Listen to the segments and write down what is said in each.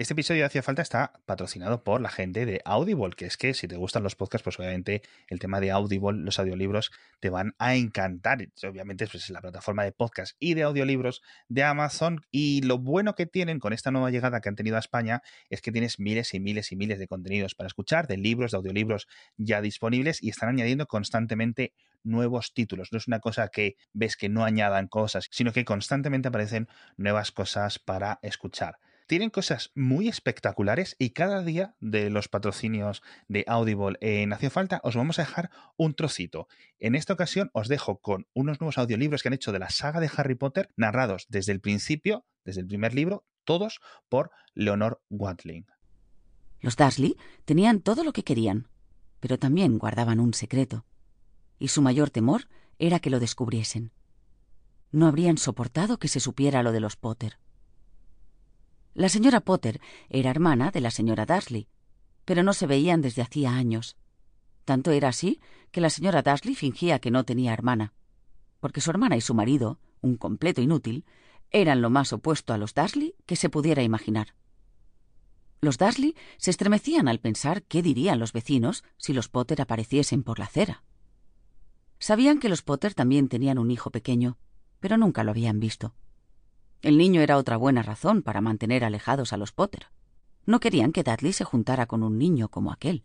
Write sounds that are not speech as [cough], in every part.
Este episodio de Hacía Falta está patrocinado por la gente de Audible, que es que si te gustan los podcasts, pues obviamente el tema de Audible, los audiolibros, te van a encantar. Obviamente pues, es la plataforma de podcast y de audiolibros de Amazon. Y lo bueno que tienen con esta nueva llegada que han tenido a España es que tienes miles y miles y miles de contenidos para escuchar, de libros, de audiolibros ya disponibles y están añadiendo constantemente nuevos títulos. No es una cosa que ves que no añadan cosas, sino que constantemente aparecen nuevas cosas para escuchar tienen cosas muy espectaculares y cada día de los patrocinios de Audible en Hace Falta os vamos a dejar un trocito. En esta ocasión os dejo con unos nuevos audiolibros que han hecho de la saga de Harry Potter, narrados desde el principio, desde el primer libro, todos por Leonor Watling. Los Dursley tenían todo lo que querían, pero también guardaban un secreto. Y su mayor temor era que lo descubriesen. No habrían soportado que se supiera lo de los Potter. La señora Potter era hermana de la señora Dursley, pero no se veían desde hacía años. Tanto era así que la señora Dursley fingía que no tenía hermana, porque su hermana y su marido, un completo inútil, eran lo más opuesto a los Dursley que se pudiera imaginar. Los Dursley se estremecían al pensar qué dirían los vecinos si los Potter apareciesen por la acera. Sabían que los Potter también tenían un hijo pequeño, pero nunca lo habían visto. El niño era otra buena razón para mantener alejados a los Potter. No querían que Dudley se juntara con un niño como aquel.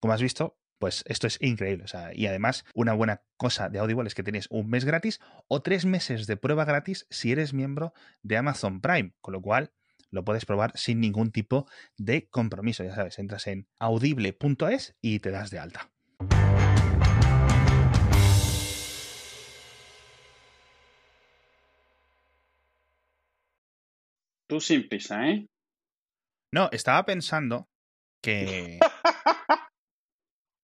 Como has visto, pues esto es increíble. y además, una buena cosa de Audible es que tienes un mes gratis o tres meses de prueba gratis si eres miembro de Amazon Prime, con lo cual lo puedes probar sin ningún tipo de compromiso. Ya sabes, entras en audible.es y te das de alta. Tú sin pisa, ¿eh? No, estaba pensando que. [laughs]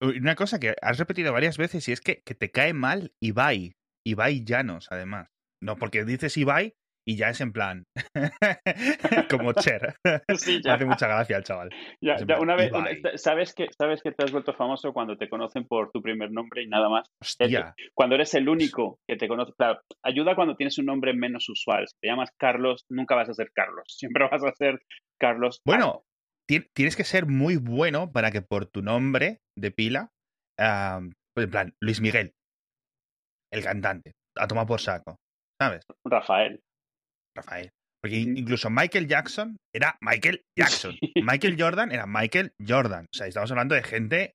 Una cosa que has repetido varias veces y es que, que te cae mal Ibai. Ibai Llanos, además. No, porque dices Ibai y ya es en plan [laughs] como [laughs] Cher. Sí, ya. Me hace mucha gracia el chaval. Ya, ya una vez, sabes que sabes que te has vuelto famoso cuando te conocen por tu primer nombre y nada más. Hostia. Cuando eres el único que te conoce, claro, ayuda cuando tienes un nombre menos usual. Si te llamas Carlos, nunca vas a ser Carlos, [laughs] siempre vas a ser Carlos. Bueno, tienes que ser muy bueno para que por tu nombre de pila, pues en plan, Luis Miguel, el cantante, a tomar por saco, ¿sabes? Rafael. Rafael. Porque incluso Michael Jackson era Michael [laughs] Jackson. Michael Jordan era Michael Jordan. O sea, estamos hablando de gente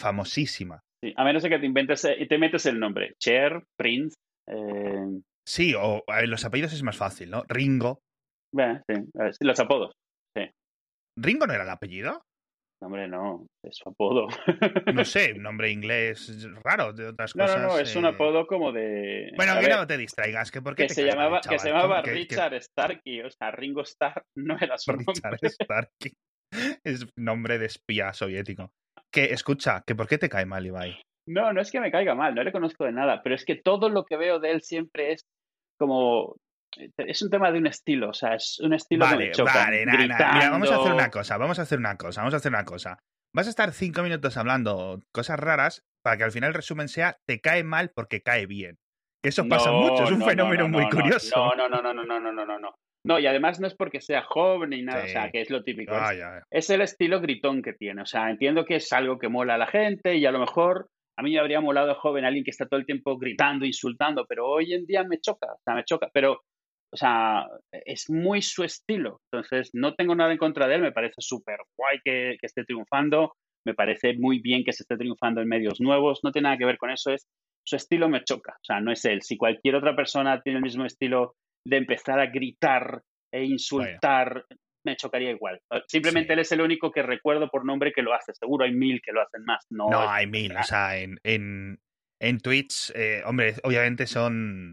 famosísima. Sí, a menos que te inventes y eh, te metes el nombre. Cher, Prince. Eh... Sí, o los apellidos es más fácil, ¿no? Ringo. Bueno, sí, los apodos. Sí. ¿Ringo no era el apellido? Hombre, no, es su apodo. [laughs] No sé, nombre inglés raro de otras cosas. No, no, es un eh. apodo como de. Bueno, que no te distraigas, que porque. Que, se, llamaba, que se llamaba Richard Starkey, o sea, Ringo Starr no era su Richard Starkey. Es nombre de espía soviético. Que, escucha, que ¿por qué te cae mal, Ibai? No, no es que me caiga mal, no le conozco de nada, pero es que todo lo que veo de él siempre es como es un tema de un estilo, o sea, es un estilo vale, Vale, Mira, vamos a hacer una cosa, vamos a hacer una cosa, vamos a hacer una cosa. Vas a estar cinco minutos hablando cosas raras para que al final el resumen sea te cae mal porque cae bien. Eso pasa mucho, es un fenómeno muy curioso. No, no, no, no, no, no, no, no, no. No, y además no es porque sea joven ni nada, o sea, que es lo típico. Ah, es, el estilo gritón que tiene, o sea, entiendo que es algo que mola a la gente y a lo mejor a mí me habría molado joven alguien que está todo el tiempo gritando, insultando, pero hoy en día me choca, o sea, me choca, pero o sea, es muy su estilo. Entonces, no tengo nada en contra de él, me parece súper guay que, esté triunfando, me parece muy bien que se esté triunfando en medios nuevos, no tiene nada que ver con eso, es su estilo me choca, o sea, no es él. Si cualquier otra persona tiene el mismo estilo de empezar a gritar e insultar, me chocaría igual. Simplemente él es el único que recuerdo por nombre que lo hace, seguro hay mil que lo hacen más. No, no hay mil, o sea, en, en, en Twitch, eh, hombre, obviamente son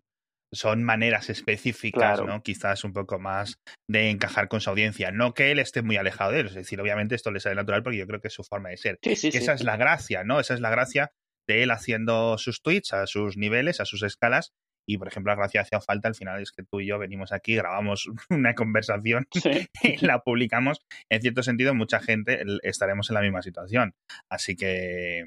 son maneras específicas, ¿no? Quizás un poco más de encajar con su audiencia. No que él esté muy alejado de él, es decir, obviamente esto le sale natural porque yo creo que es su forma de ser. esa es la gracia, ¿no? Esa es la gracia de él haciendo sus tweets a sus niveles, a sus escalas. Y, por ejemplo, la gracia hacía falta al final es que tú y yo venimos aquí, grabamos [laughs] una conversación [laughs] y la publicamos. En cierto sentido, mucha gente estaremos en la misma situación. Así que,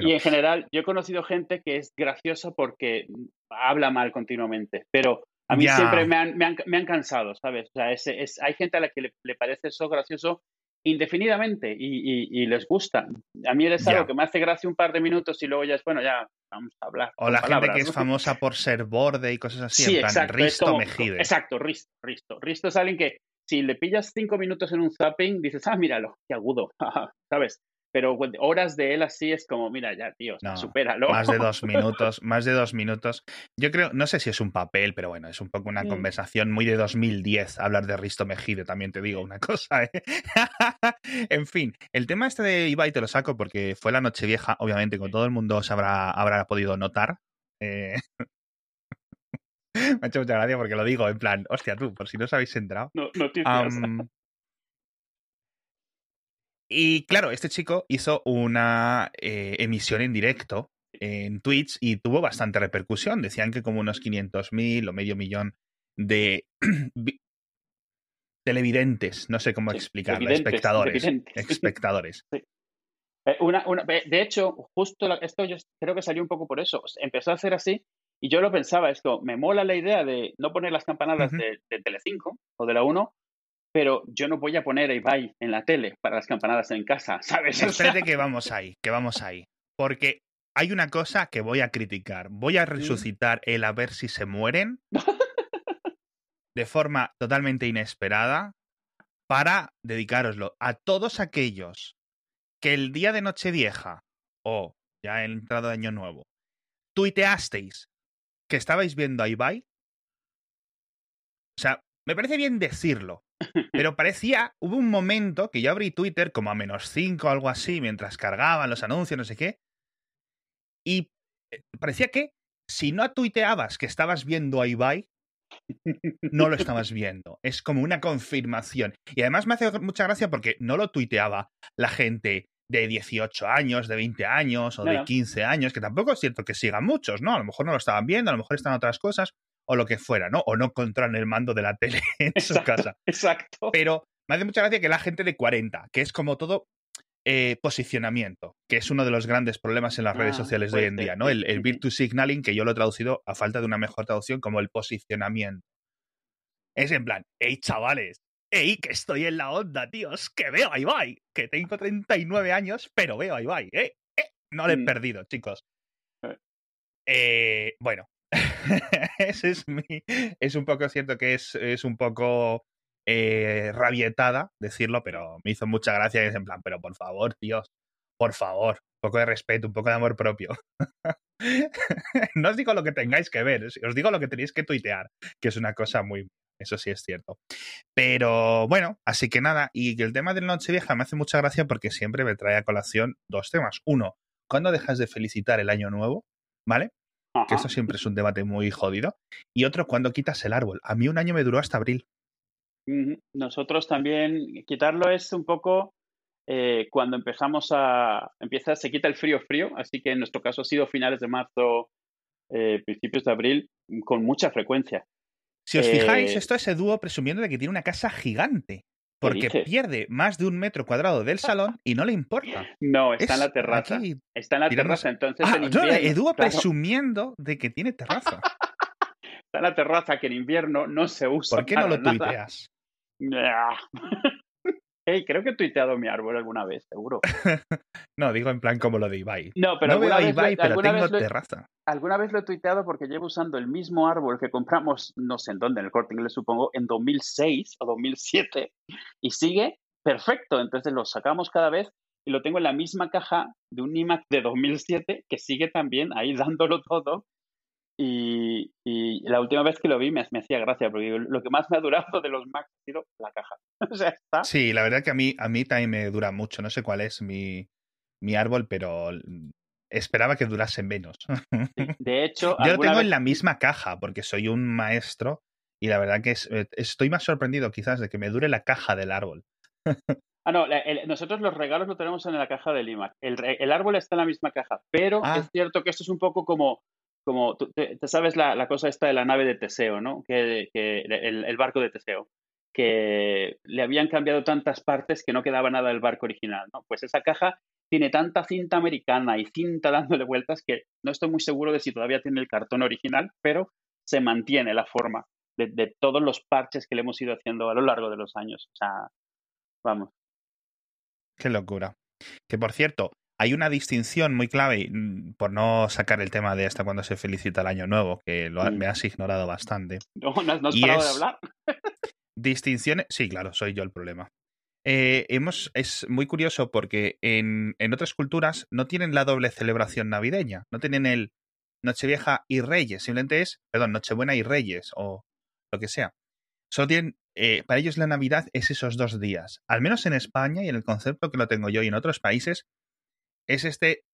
y, en general, yo he conocido gente que es graciosa porque habla mal continuamente, pero A mí siempre me han, me, han, me han, cansado, ¿sabes? O sea, es, hay gente a la que le, parece eso gracioso indefinidamente y, y, les gusta. A mí es algo que me hace gracia un par de minutos y luego ya es, bueno, ya vamos a hablar. O la gente que es famosa por ser borde y cosas así. Sí, en plan, exacto. Risto Mejide. Exacto, Risto, Risto. Risto es alguien que si le pillas cinco minutos en un zapping, dices, ah, míralo, qué agudo, [laughs] ¿sabes? Pero horas de él así es como, mira, ya, tío, no, supéralo. Más de dos [laughs] minutos, más de dos minutos. Yo creo, no sé si es un papel, pero bueno, es un poco una mm. conversación muy de 2010 hablar de Risto Mejide, también te digo una [laughs] cosa. ¿eh? en fin, el tema este de Ibai te lo saco porque fue la noche vieja, obviamente, con todo el mundo se habrá, habrá podido notar. Eh... [laughs] Me ha hecho mucha gracia porque lo digo en plan, hostia, tú, por si no os habéis entrado. No, noticias. Y claro, este chico hizo una eh, emisión en directo en Twitch y tuvo bastante repercusión. Decían que como unos 500.000 o medio millón de [clears throat] televidentes, no sé cómo explicarlo, espectadores. [laughs] Espectadores. Eh, una, de hecho, justo esto yo creo que salió un poco por eso. Empezó a hacer así y yo lo pensaba, esto, me mola la idea de no poner las campanadas de, de Telecinco o de la 1, pero yo no voy a poner a Ibai en la tele para las campanadas en casa, [laughs] ¿sabes? Espérate que vamos ahí, que vamos ahí. Porque hay una cosa que voy a criticar. Voy a resucitar el a ver si se mueren [laughs] de forma totalmente inesperada para dedicaroslo a todos aquellos que el día de Nochevieja o ya el entrado de Año Nuevo tuiteasteis que estabais viendo a Ibai. O sea, me parece bien decirlo, pero parecía, hubo un momento que yo abrí Twitter como a menos 5 o algo así, mientras cargaban los anuncios, no sé qué, y eh, parecía que si no tuiteabas que estabas viendo a Ibai, no lo estabas viendo. Es como una confirmación. Y además me hace mucha gracia porque no lo tuiteaba la gente de 18 años, de 20 años o de 15 años, que tampoco es cierto que sigan muchos, ¿no? A lo mejor no lo estaban viendo, a lo mejor están otras cosas, o lo que fuera, ¿no? O no controlan el mando de la tele [laughs] en su casa. Exacto. Pero me hace mucha gracia que la gente de 40, que es como todo eh, posicionamiento, que es uno de los grandes problemas en las redes ah, sociales de hoy en día, ¿no? El, el virtue signaling, que yo lo he traducido a falta de una mejor traducción como el posicionamiento. Es en plan, hey chavales, hey, que estoy en la onda, tíos, que veo a Ibai, que tengo 39 años, pero veo a Ibai, eh, eh no le he mm. perdido, chicos. Eh. eh, bueno, [laughs] Es un poco cierto que es, es un poco eh, rabietada decirlo, pero me hizo mucha gracia es en plan, pero por favor, Dios, por favor, un poco de respeto, un poco de amor propio. [laughs] no os digo lo que tengáis que ver, os digo lo que tenéis que tuitear, que es una cosa muy. Eso sí es cierto. Pero bueno, así que nada, y el tema del Nochevieja me hace mucha gracia porque siempre me trae a colación dos temas. Uno, ¿cuándo dejas de felicitar el año nuevo? ¿Vale? Que eso siempre es un debate muy jodido. Y otro, cuando quitas el árbol? A mí un año me duró hasta abril. Nosotros también, quitarlo es un poco eh, cuando empezamos a, empieza, se quita el frío frío, así que en nuestro caso ha sido finales de marzo, eh, principios de abril, con mucha frecuencia. Si os fijáis, eh, esto es dúo presumiendo de que tiene una casa gigante. Porque pierde más de un metro cuadrado del [laughs] salón y no le importa. No, está en la terraza. Está en la terraza, entonces. Ah, no, Edu presumiendo de que tiene terraza. [laughs] está en la terraza que en invierno no se usa. ¿Por qué no lo tuiteas? [laughs] Hey, creo que he tuiteado mi árbol alguna vez, seguro. [laughs] no, digo en plan como lo de Ibai. No, pero no Ibai, pero tengo terraza. alguna vez lo he tuiteado porque llevo usando el mismo árbol que compramos, no sé en dónde, en el corte inglés supongo, en 2006 o 2007 y sigue perfecto. Entonces lo sacamos cada vez y lo tengo en la misma caja de un iMac de 2007 que sigue también ahí [laughs] dándolo todo y, la última vez que lo vi me, hacía gracia, porque lo que más me ha durado de los Macs ha sido la caja. [laughs] o sea, está. Sí, la verdad que a mí, a mí también me dura mucho. No sé cuál es mi, mi árbol, pero esperaba que durase menos. [laughs] de hecho, yo lo tengo en la misma caja, porque soy un maestro y la verdad que eh, estoy más sorprendido quizás de que me dure la caja del árbol. [laughs] Ah, no, nosotros los regalos lo tenemos en la caja del iMac. El, el árbol está en la misma caja, pero ah. es cierto que esto es un poco como como, tú te, sabes la, cosa esta de la nave de Teseo, ¿no? Que, el, barco de Teseo, que le habían cambiado tantas partes que no quedaba nada del barco original, ¿no? Pues esa caja tiene tanta cinta americana y cinta dándole vueltas que no estoy muy seguro de si todavía tiene el cartón original, pero se mantiene la forma. de, todos los parches que le hemos ido haciendo a lo largo de los años. O sea, vamos. Qué locura. Que por cierto, hay una distinción muy clave, mm, por no sacar el tema de hasta cuando se felicita el año nuevo, que lo, me has ignorado bastante. [laughs] No, no has, parado de hablar. distinciones. Sí, claro, soy yo el problema. Eh, hemos, es muy curioso porque en, en, otras culturas no tienen la doble celebración navideña, no tienen el Nochevieja y Reyes, simplemente es, perdón, Nochebuena y Reyes o lo que sea. Solo tienen, eh, para ellos la Navidad es esos dos días. Al menos en España y en el concepto que lo tengo yo y en otros países, es este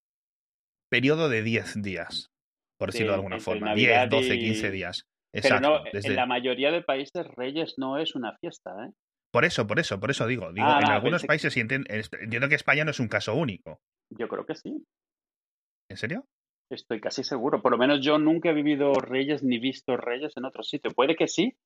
periodo de 10 días, por decirlo de alguna forma. 10, 12, 15 días. Exacto, Pero no, en la mayoría de países Reyes no es una fiesta, ¿eh? Por eso, por eso, por eso digo. digo ah, en algunos países entiendo, entiendo que España no es un caso único. Yo creo que sí. ¿En serio? Estoy casi seguro. Por lo menos yo nunca he vivido reyes ni visto reyes en otro sitio. Puede que sí,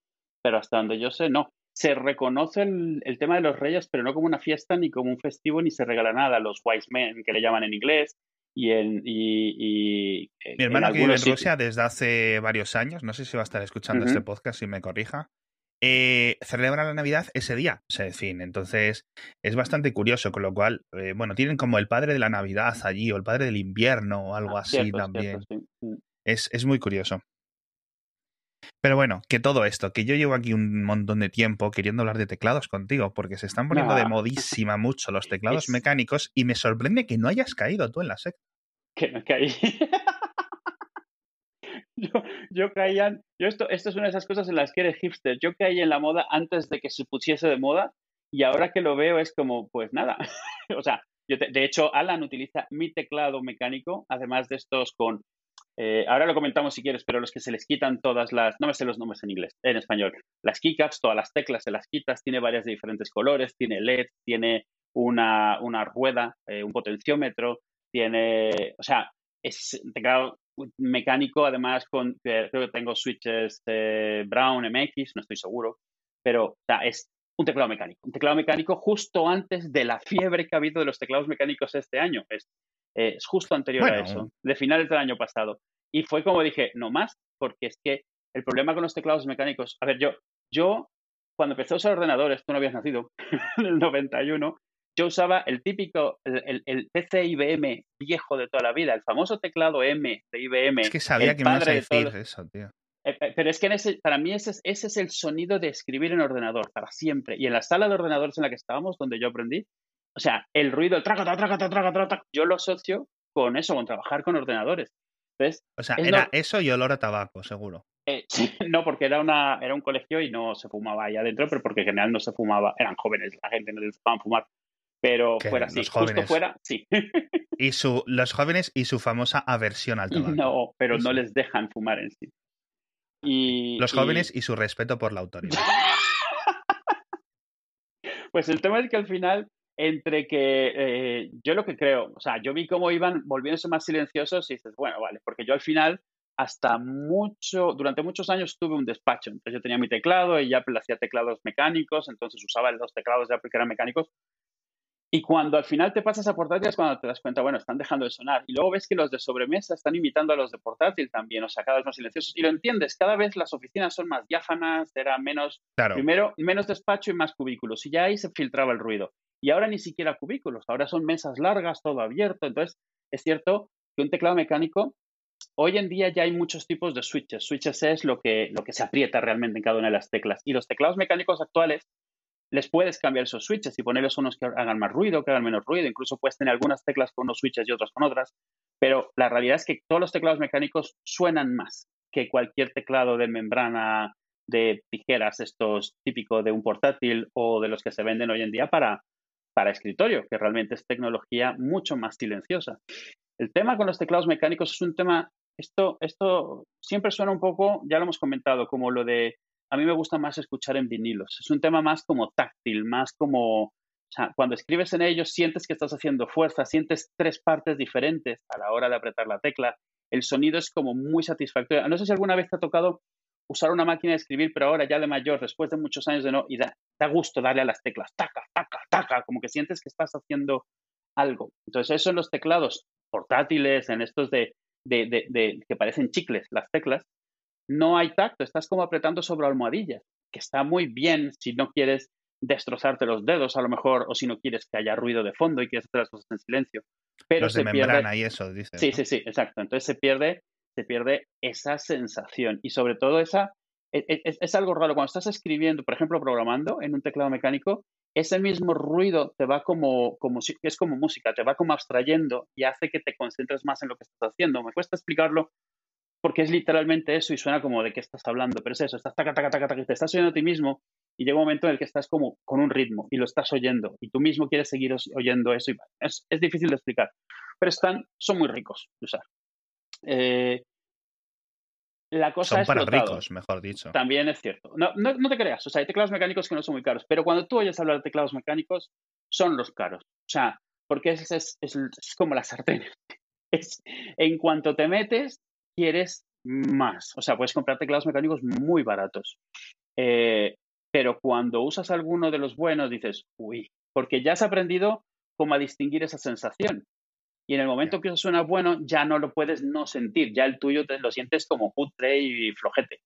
pero hasta donde yo sé, no. Se reconoce el, tema de los reyes, pero no como una fiesta, ni como un festivo, ni se regala nada. Los wise men, que le llaman en inglés, y en. Y, Mi hermano que vive en Rusia desde hace varios años, no sé si va a estar escuchando este podcast, si me corrija, eh, celebra la Navidad ese día, se fin. Entonces es bastante curioso, con lo cual, eh, bueno, tienen como el padre de la Navidad allí, o el padre del invierno, o algo ah, así también. Mm. es, es muy curioso. Pero bueno, que todo esto, que yo llevo aquí un montón de tiempo queriendo hablar de teclados contigo, porque se están poniendo de modísima mucho los [laughs] teclados mecánicos y me sorprende que no hayas caído tú en la secta. Que no caí. [laughs] yo, yo caía, yo esto, esto es una de esas cosas en las que eres hipster. Yo caí en la moda antes de que se pusiese de moda y ahora que lo veo es como, pues nada. [laughs] o sea, yo de hecho, Alan utiliza mi teclado mecánico, además de estos con, eh, ahora lo comentamos si quieres, pero los que se les quitan todas las, no me sé los nombres en inglés, en español, las keycaps, todas las teclas se las quitas, tiene varias de diferentes colores, tiene LED, tiene una, una rueda, eh, un potenciómetro, tiene, o sea, es teclado mecánico, además, con, creo que tengo switches de Brown MX, no estoy seguro, pero es un teclado mecánico. Un teclado mecánico justo antes de la fiebre que ha habido de los teclados mecánicos este año. Es justo anterior a eso, de finales del año pasado. Y fue como dije, no más, porque es que el problema con los teclados mecánicos, a ver, yo, yo cuando empecé a usar ordenadores, tú no habías nacido, [laughs] en el 91, yo usaba el típico, el, el, PC IBM viejo de toda la vida, el famoso teclado M de IBM. Es que sabía que me ibas a decir eso, tío. Eh, eh, pero es que ese, para mí ese, ese es el sonido de escribir en ordenador, para siempre. Y en la sala de ordenadores en la que estábamos, donde yo aprendí, o sea, el ruido, el traca, traca, traca, traca, yo lo asocio con eso, con trabajar con ordenadores. Entonces, o sea, era eso y olor a tabaco, seguro. Eh, [laughs] no, porque era, una, era un colegio y no se fumaba ahí adentro, pero porque en general no se fumaba, eran jóvenes, la gente no les gustaban fumar. Pero fuera así, justo fuera, sí. [laughs] Y su, los jóvenes y su famosa aversión al tabaco. No, pero no les dejan fumar en sí. Y, los jóvenes y... su respeto por la autoridad. [laughs] pues el tema es que al final, entre que eh, yo lo que creo, o sea, yo vi cómo iban volviéndose más silenciosos y dices, bueno, vale, porque yo al final hasta mucho, durante muchos años tuve un despacho. Entonces yo tenía mi teclado y Apple hacía teclados mecánicos, entonces usaba los teclados de Apple que eran mecánicos, y cuando al final te pasas a portátil es cuando te das cuenta, bueno, están dejando de sonar. Y luego ves que los de sobremesa están imitando a los de portátil también, o sea, cada vez más silenciosos. Y lo entiendes, cada vez las oficinas son más diáfanas, era menos, primero, menos despacho y más cubículos. Y ya ahí se filtraba el ruido. Y ahora ni siquiera cubículos, ahora son mesas largas, todo abierto. Entonces, es cierto que un teclado mecánico, hoy en día ya hay muchos tipos de switches. Switches es lo que, lo que se aprieta realmente en cada una de las teclas. Y los teclados mecánicos actuales les puedes cambiar esos switches y ponerles unos que hagan más ruido, que hagan menos ruido. Incluso puedes tener algunas teclas con unos switches y otras con otras. Pero la realidad es que todos los teclados mecánicos suenan más que cualquier teclado de membrana de tijeras, estos típicos de un portátil o de los que se venden hoy en día para, para escritorio, que realmente es tecnología mucho más silenciosa. El tema con los teclados mecánicos es un tema, esto, esto siempre suena un poco, ya lo hemos comentado, como lo de a mí me gusta más escuchar en vinilos. Es un tema más como táctil, más como, o sea, cuando escribes en ellos sientes que estás haciendo fuerza, sientes tres partes diferentes a la hora de apretar la tecla. El sonido es como muy satisfactorio. No sé si alguna vez te ha tocado usar una máquina de escribir, pero ahora ya de mayor, después de muchos años de no, y da, gusto darle a las teclas, taca, taca, taca, como que sientes que estás haciendo algo. Entonces, eso en los teclados portátiles, en estos de, de, de, de que parecen chicles, las teclas, no hay tacto, estás como apretando sobre almohadillas, que está muy bien si no quieres destrozarte los dedos a lo mejor, o si no quieres que haya ruido de fondo y quieres hacer las cosas en silencio. Pero se pierde... y eso, dice. Sí, sí, sí, exacto. Entonces se pierde, se pierde esa sensación y sobre todo esa... E, e, es, algo raro, cuando estás escribiendo, por ejemplo, programando en un teclado mecánico, ese mismo ruido te va como, como es como música, te va como abstrayendo y hace que te concentres más en lo que estás haciendo. Me cuesta explicarlo porque es literalmente eso y suena como de qué estás hablando, pero es eso, estás taca, taca, taca, taca, te estás oyendo a ti mismo y llega un momento en el que estás como con un ritmo y lo estás oyendo y tú mismo quieres seguir oyendo eso y es, es difícil de explicar, pero están, son muy ricos de usar. Eh, la cosa son para ricos, mejor dicho. También es cierto. No, no, te creas, o sea, hay teclados mecánicos que no son muy caros, pero cuando tú oyes hablar de teclados mecánicos, son los caros. O sea, porque es, es, es, es como la sartén. [laughs] Es, en cuanto te metes, quieres más. O sea, puedes comprar teclados mecánicos muy baratos. Eh, pero cuando usas alguno de los buenos, dices, uy, porque ya has aprendido cómo a distinguir esa sensación. Y en el momento que eso suena bueno, ya no lo puedes no sentir. Ya el tuyo te lo sientes como putre y flojete.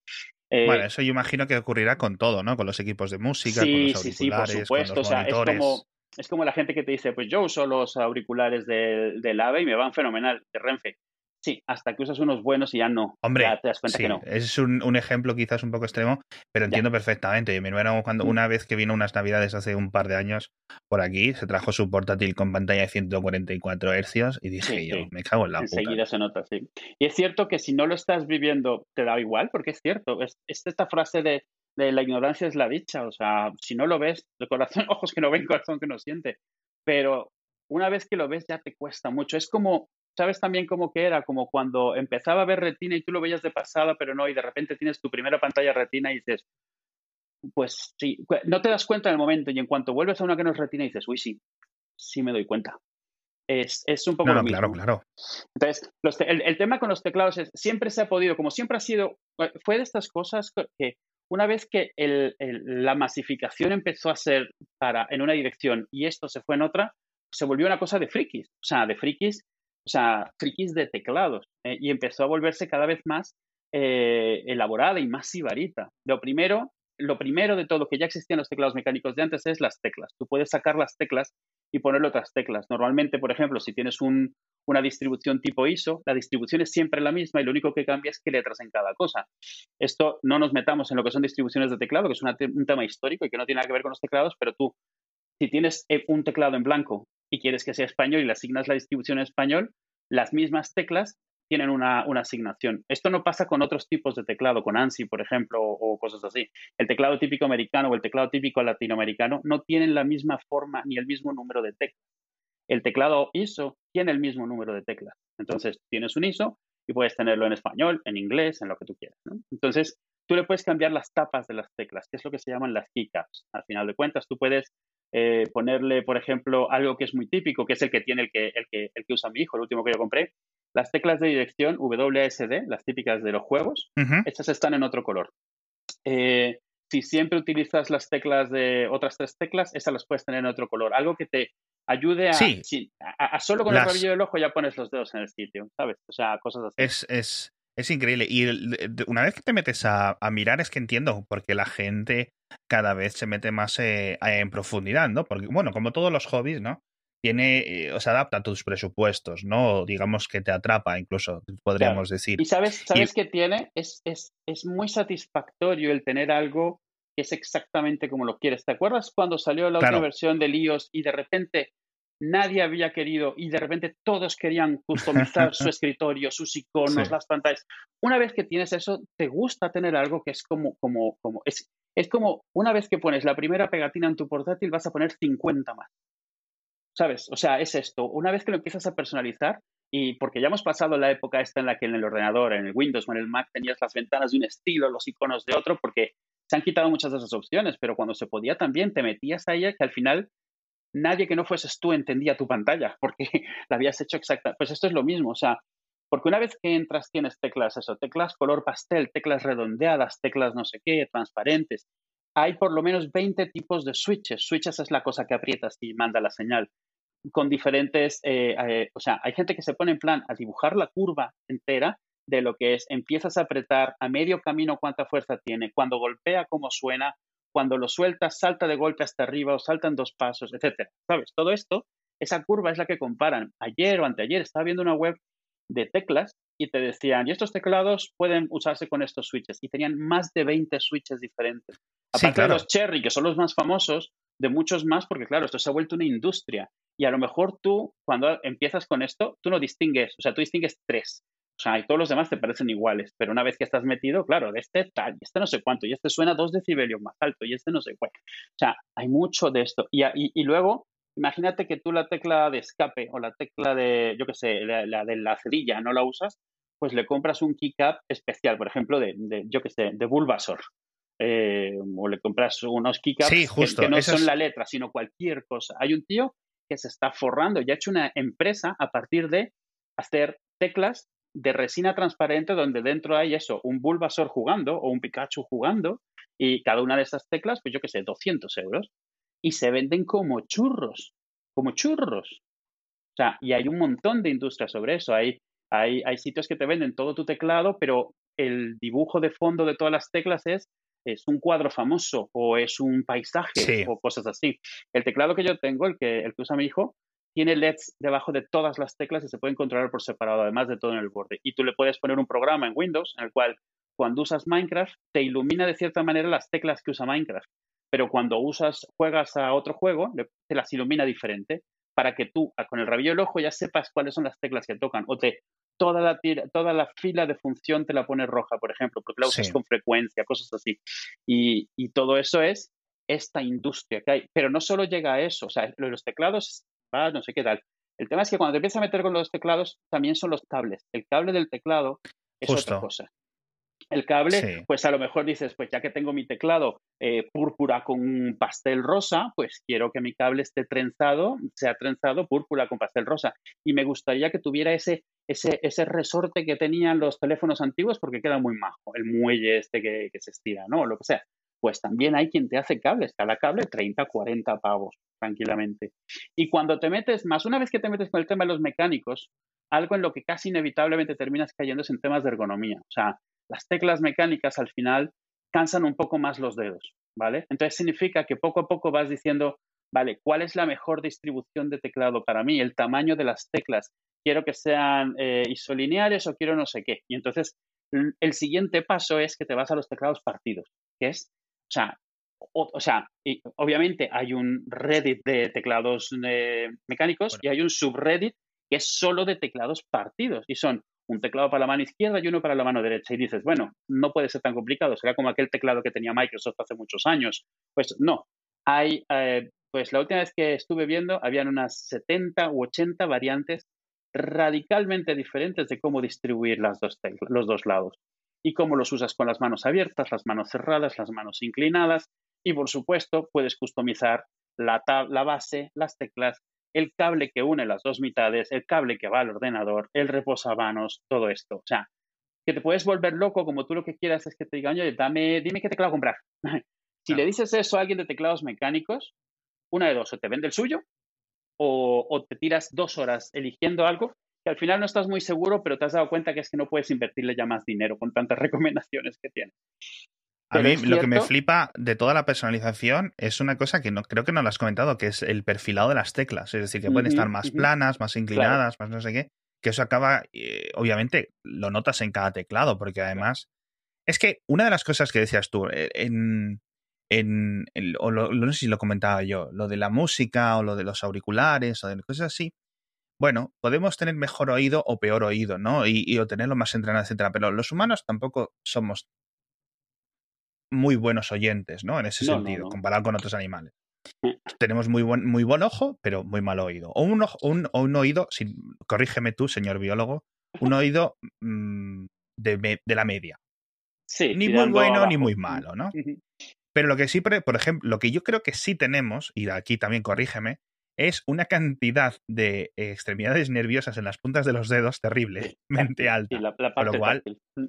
Eh, bueno, eso yo imagino que ocurrirá con todo, ¿no? Con los equipos de música, con los auriculares, sí, por supuesto. Con los o sea, es como, es como la gente que te dice, pues yo uso los auriculares del, del AVE y me van fenomenal, de Renfe. Sí, hasta que usas unos buenos y ya no. Hombre, ya te das cuenta que no. Es un, un, ejemplo quizás un poco extremo, pero entiendo perfectamente. Mi hermano, cuando una vez que vino unas navidades hace un par de años por aquí, se trajo su portátil con pantalla de 144 hercios y dije yo, me cago en la puta. Enseguida se nota, sí. Y es cierto que si no lo estás viviendo, te da igual, porque es cierto. Es, esta frase de, de la ignorancia es la dicha. O sea, si no lo ves, de corazón, [laughs] ojos que no ven, corazón que no siente. Pero una vez que lo ves ya te cuesta mucho. Es como ¿sabes también cómo que era? Como cuando empezaba a ver retina y tú lo veías de pasada, pero no, y de repente tienes tu primera pantalla retina y dices, pues sí, no te das cuenta en el momento y en cuanto vuelves a una que no es retina dices, uy, sí, sí me doy cuenta. Es, es un poco lo mismo. Claro, claro. Entonces, el, tema con los teclados es, siempre se ha podido, como siempre ha sido, fue de estas cosas que una vez que el, la masificación empezó a ser para, en una dirección y esto se fue en otra, se volvió una cosa de frikis. O sea, de frikis o sea, frikis de teclados, eh, y empezó a volverse cada vez más eh, elaborada y más sibarita. Lo primero, lo primero de todo que ya existían los teclados mecánicos de antes es las teclas. Tú puedes sacar las teclas y ponerle otras teclas. Normalmente, por ejemplo, si tienes una distribución tipo ISO, la distribución es siempre la misma y lo único que cambia es qué letras en cada cosa. Esto no nos metamos en lo que son distribuciones de teclado, que es un tema histórico y que no tiene nada que ver con los teclados, pero tú, si tienes eh, un teclado en blanco y quieres que sea español y le asignas la distribución en español, las mismas teclas tienen una, asignación. Esto no pasa con otros tipos de teclado, con ANSI, por ejemplo, o, cosas así. El teclado típico americano o el teclado típico latinoamericano no tienen la misma forma ni el mismo número de teclas. El teclado ISO tiene el mismo número de teclas. Entonces, tienes un ISO y puedes tenerlo en español, en inglés, en lo que tú quieras. Entonces, tú le puedes cambiar las tapas de las teclas, que es lo que se llaman las keycaps. Al final de cuentas, tú puedes eh, ponerle, por ejemplo, algo que es muy típico, que es el que tiene el que, el que, el que usa mi hijo, el último que yo compré. Las teclas de dirección WASD, las típicas de los juegos, estas están en otro color. Eh, si siempre utilizas las teclas de otras tres teclas, esas las puedes tener en otro color. Algo que te ayude a, a, solo con el rabillo del ojo ya pones los dedos en el sitio, ¿sabes? O sea, cosas así. Es, es, es increíble. Y una vez que te metes a, mirar, es que entiendo, porque la gente cada vez se mete más eh, en profundidad, ¿no? Porque, bueno, como todos los hobbies, ¿no? Tiene, eh, o se adapta a tus presupuestos, ¿no? Digamos que te atrapa, incluso, podríamos decir. Y sabes, sabes qué tiene? Es, es, es muy satisfactorio el tener algo que es exactamente como lo quieres. ¿Te acuerdas cuando salió la última versión de iOS y de repente nadie había querido y de repente todos querían customizar su [laughs] escritorio, sus iconos, las pantallas. Una vez que tienes eso, te gusta tener algo que es como, como, como, es, es como una vez que pones la primera pegatina en tu portátil, vas a poner 50 más. ¿Sabes? O sea, es esto. Una vez que lo empiezas a personalizar, y porque ya hemos pasado la época esta en la que en el ordenador, en el Windows o en el Mac tenías las ventanas de un estilo, los iconos de otro, porque se han quitado muchas de esas opciones, pero cuando se podía también te metías a ella que al final nadie que no fueses tú entendía tu pantalla [laughs] porque la habías hecho exacta. Pues esto es lo mismo, o sea, porque una vez que entras tienes teclas, eso, teclas color pastel, teclas redondeadas, teclas no sé qué, transparentes. Hay por lo menos 20 tipos de switches. Switches es la cosa que aprietas y manda la señal. Con diferentes, eh, eh, o sea, hay gente que se pone en plan a dibujar la curva entera de lo que es, empiezas a apretar a medio camino cuánta fuerza tiene, cuando golpea cómo suena, cuando lo sueltas salta de golpe hasta arriba o saltan dos pasos, etcétera. ¿Sabes? Todo esto, esa curva es la que comparan. Ayer o anteayer estaba viendo una web de teclas y te decían, y estos teclados pueden usarse con estos switches. Y tenían más de 20 switches diferentes. Aparte de los Cherry, que son los más famosos, de muchos más, porque claro, esto se ha vuelto una industria. Y a lo mejor tú, cuando empiezas con esto, tú no distingues, o sea, tú distingues tres. O sea, y todos los demás te parecen iguales, pero una vez que estás metido, claro, de este tal, y este no sé cuánto, y este suena dos decibelios más alto, y este no sé cuánto. O sea, hay mucho de esto. Y, y, luego, imagínate que tú la tecla de escape o la tecla de, yo qué sé, la, de la cerilla no la usas, pues le compras un keycap especial, por ejemplo, de, de yo qué sé, de Bulbasaur. Eh, o le compras unos keycaps que, no son la letra, sino cualquier cosa. Hay un tío que se está forrando y ha hecho una empresa a partir de hacer teclas de resina transparente donde dentro hay eso, un Bulbasaur jugando o un Pikachu jugando y cada una de estas teclas, pues yo qué sé, 200 euros. Y se venden como churros, como churros. O sea, y hay un montón de industrias sobre eso. Hay, hay, hay sitios que te venden todo tu teclado, pero el dibujo de fondo de todas las teclas es, es un cuadro famoso o es un paisaje o cosas así. El teclado que yo tengo, el que, el que usa mi hijo, tiene LEDs debajo de todas las teclas y se pueden controlar por separado, además de todo en el borde. Y tú le puedes poner un programa en Windows en el cual cuando usas Minecraft te ilumina de cierta manera las teclas que usa Minecraft. Pero cuando usas, juegas a otro juego, te las ilumina diferente para que tú con el rabillo del ojo ya sepas cuáles son las teclas que tocan o te toda la, toda la fila de función te la pone roja, por ejemplo, porque la usas con frecuencia, cosas así. Y, y, todo eso es esta industria que hay. Pero no solo llega a eso, o sea, los teclados no sé qué tal. El tema es que cuando te empiezas a meter con los teclados, también son los cables. El cable del teclado es otra cosa. El cable, pues a lo mejor dices, pues ya que tengo mi teclado eh, púrpura con un pastel rosa, pues quiero que mi cable esté trenzado, sea trenzado púrpura con pastel rosa. Y me gustaría que tuviera ese, ese, ese resorte que tenían los teléfonos antiguos porque queda muy majo, el muelle este que, que se estira, ¿no? Lo que sea pues también hay quien te hace cables, cada cable 30, 40 pavos, tranquilamente. Y cuando te metes, más una vez que te metes con el tema de los mecánicos, algo en lo que casi inevitablemente terminas cayendo es en temas de ergonomía. O sea, las teclas mecánicas al final cansan un poco más los dedos, ¿vale? Entonces significa que poco a poco vas diciendo, vale, ¿cuál es la mejor distribución de teclado para mí? El tamaño de las teclas. ¿Quiero que sean eh, isolineares o quiero no sé qué? Y entonces el siguiente paso es que te vas a los teclados partidos, que es o sea, o, sea y obviamente hay un Reddit de teclados eh, mecánicos y hay un subreddit que es solo de teclados partidos y son un teclado para la mano izquierda y uno para la mano derecha. Y dices, bueno, no puede ser tan complicado, será como aquel teclado que tenía Microsoft hace muchos años. Pues no, hay, eh, pues la última vez que estuve viendo, habían unas 70 u 80 variantes radicalmente diferentes de cómo distribuir las dos los dos lados y cómo los usas con las manos abiertas, las manos cerradas, las manos inclinadas y por supuesto puedes customizar la, la base, las teclas, el cable que une las dos mitades, el cable que va al ordenador, el reposamanos, todo esto. O sea, que te puedes volver loco como tú lo que quieras es que te digan, oye, dame, dime qué teclado comprar. [laughs] si le dices eso a alguien de teclados mecánicos, una de dos, o te vende el suyo o, o te tiras dos horas eligiendo algo que al final no estás muy seguro, pero te has dado cuenta que es que no puedes invertirle ya más dinero con tantas [laughs] recomendaciones que tiene. A mí lo que me flipa de toda la personalización es una cosa que no creo que no lo has comentado, que es el perfilado de las teclas. Es decir, que pueden estar más planas, más inclinadas, más no sé qué. Que eso acaba, eh, obviamente, lo notas en cada teclado, porque además. Es que una de las cosas que decías tú, eh, en. en, o no sé si lo comentaba yo, lo de la música o lo de los auriculares o de cosas así, bueno, podemos tener mejor oído o peor oído, ¿no? Y, y o tenerlo más entrenado, etcétera. Pero los humanos tampoco somos muy buenos oyentes, ¿no? En ese sentido, comparado con otros animales. Mm. Tenemos muy buen, muy buen ojo, pero muy mal oído. O un, un, un oído, sin, corrígeme tú, señor biólogo, un oído mm, de, de, la media. Sí, ni muy bueno ni muy malo, ¿no? Pero lo que sí, por ejemplo, lo que yo creo que sí tenemos, y aquí también corrígeme, es una cantidad de extremidades nerviosas en las puntas de los dedos terriblemente alta. la, lo cual, mm.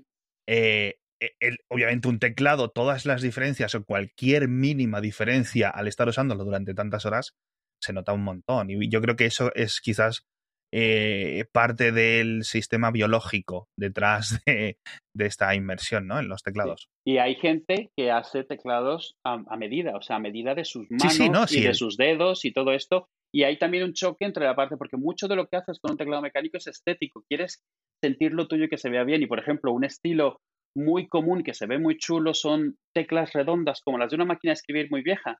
eh, e, obviamente un teclado, todas las diferencias o cualquier mínima diferencia al estar usándolo durante tantas horas, se nota un montón. Y yo creo que eso es quizás eh, parte del sistema biológico detrás [laughs] de, esta inmersión ¿no? en los teclados. Y hay gente que hace teclados a, medida, o sea, a medida de sus manos y de sus dedos y todo esto. Y hay también un choque entre la parte, porque mucho de lo que haces con un teclado mecánico es estético. Quieres sentirlo tuyo y que se vea bien. Y, por ejemplo, un estilo muy común que se ve muy chulo son teclas redondas como las de una máquina de escribir muy vieja.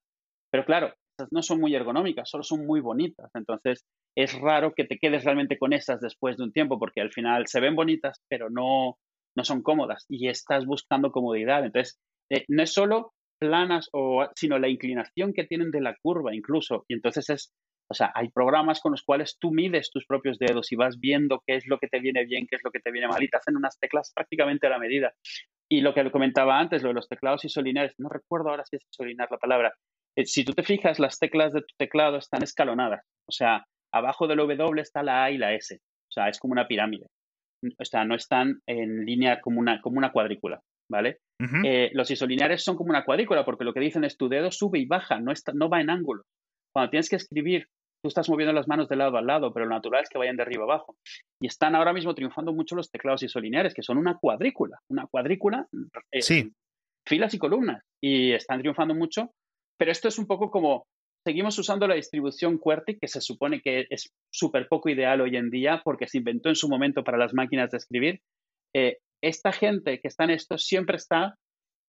Pero claro, no son muy ergonómicas, solo son muy bonitas. Entonces, es raro que te quedes realmente con esas después de un tiempo, porque al final se ven bonitas, pero no, no son cómodas y estás buscando comodidad. Entonces, eh, no es solo planas, o, sino la inclinación que tienen de la curva incluso. Y entonces es, o sea, hay programas con los cuales tú mides tus propios dedos y vas viendo qué es lo que te viene bien, qué es lo que te viene mal y te hacen unas teclas prácticamente a la medida. Y lo que comentaba antes, lo de los teclados isolineares, no recuerdo ahora si es isolinear la palabra, eh, si tú te fijas, las teclas de tu teclado están escalonadas. O sea, abajo del W está la A y la S. O sea, es como una pirámide. O sea, no están en línea como una, como una cuadrícula, ¿vale? Eh, los isolineares son como una cuadrícula porque lo que dicen es tu dedo sube y baja, no, está, no va en ángulo. Cuando tienes que escribir, tú estás moviendo las manos de lado a lado, pero lo natural es que vayan de arriba abajo. Y están ahora mismo triunfando mucho los teclados isolineares, que son una cuadrícula, una cuadrícula, eh, sí. filas y columnas. Y están triunfando mucho pero esto es un poco como, seguimos usando la distribución QWERTY, que se supone que es súper poco ideal hoy en día porque se inventó en su momento para las máquinas de escribir. Eh, esta gente que está en esto siempre está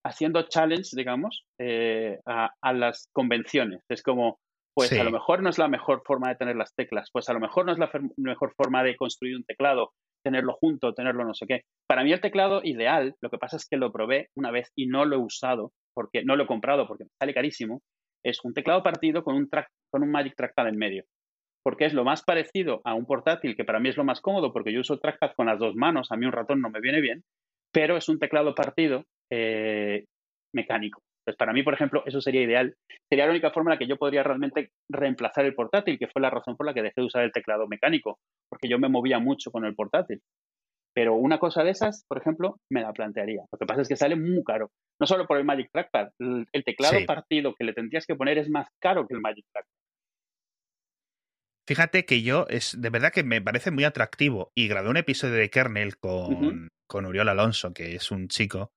haciendo challenge, digamos, eh, a, las convenciones. Es como, pues a lo mejor no es la mejor forma de tener las teclas, pues a lo mejor no es la mejor forma de construir un teclado, tenerlo junto, tenerlo no sé qué. Para mí el teclado ideal, lo que pasa es que lo probé una vez y no lo he usado, porque no lo he comprado porque sale carísimo, es un teclado partido con un, track, con un Magic Trackpad en medio. Porque es lo más parecido a un portátil, que para mí es lo más cómodo, porque yo uso trackpad con las dos manos, a mí un ratón no me viene bien, pero es un teclado partido eh, mecánico. Pues para mí, por ejemplo, eso sería ideal. Sería la única forma en la que yo podría realmente reemplazar el portátil, que fue la razón por la que dejé de usar el teclado mecánico, porque yo me movía mucho con el portátil. Pero una cosa de esas, por ejemplo, me la plantearía. Lo que pasa es que sale muy caro. No solo por el Magic Trackpad, el, teclado partido que le tendrías que poner es más caro que el Magic Trackpad. Fíjate que yo es de verdad que me parece muy atractivo y grabé un episodio de Kernel con, con Uriol Alonso, que es un chico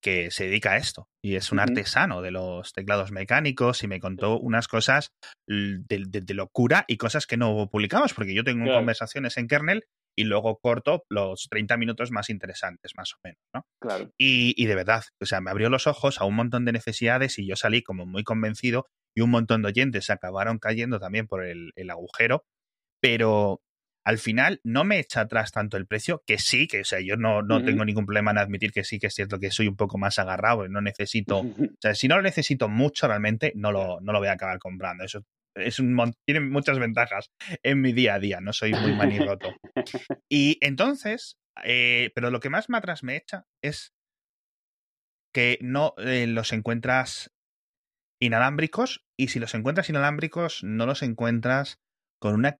que se dedica a esto y es un artesano de los teclados mecánicos y me contó unas cosas de, locura y cosas que no publicamos porque yo tengo conversaciones en kernel y luego corto los 30 minutos más interesantes, más o menos, ¿no? Claro. Y, de verdad, o sea, me abrió los ojos a un montón de necesidades y yo salí como muy convencido y un montón de oyentes se acabaron cayendo también por el, agujero, pero al final no me echa atrás tanto el precio, que sí, que o sea, yo no, no tengo ningún problema en admitir que sí, que es cierto que soy un poco más agarrado y no necesito, o sea, si no lo necesito mucho realmente, no lo, no lo voy a acabar comprando, eso es un tiene muchas ventajas en mi día a día, no soy muy manirroto. Y entonces, eh, pero lo que más me atrás me echa es que no eh, los encuentras inalámbricos y si los encuentras inalámbricos no los encuentras con una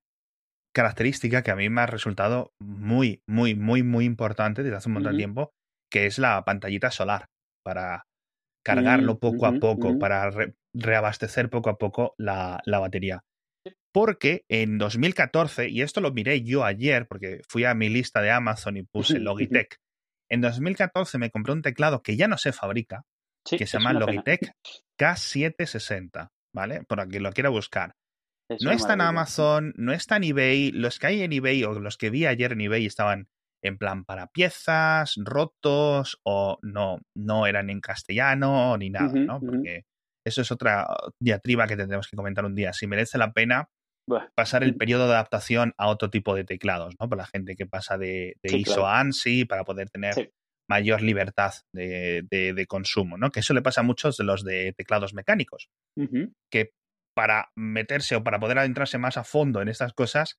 característica que a mí me ha resultado muy, muy, muy, muy importante desde hace un montón de tiempo, que es la pantallita solar para cargarlo mm, poco a poco, para reabastecer poco a poco la, batería. Porque en 2014, y esto lo miré yo ayer porque fui a mi lista de Amazon y puse Logitech, en 2014 me compré un teclado que ya no se fabrica, que se llama Logitech K760, ¿vale? Por quien lo quiera buscar. No está en Amazon, no está en eBay. Los que hay en eBay o los que vi ayer en eBay estaban en plan para piezas, rotos o no, no eran en castellano ni nada, ¿no? Porque eso es otra diatriba que tendremos que comentar un día. Si merece la pena pasar el periodo de adaptación a otro tipo de teclados, ¿no? Para la gente que pasa de, ISO a ANSI para poder tener mayor libertad de, consumo, ¿no? Que eso le pasa a muchos de los de teclados mecánicos, que para meterse o para poder adentrarse más a fondo en estas cosas,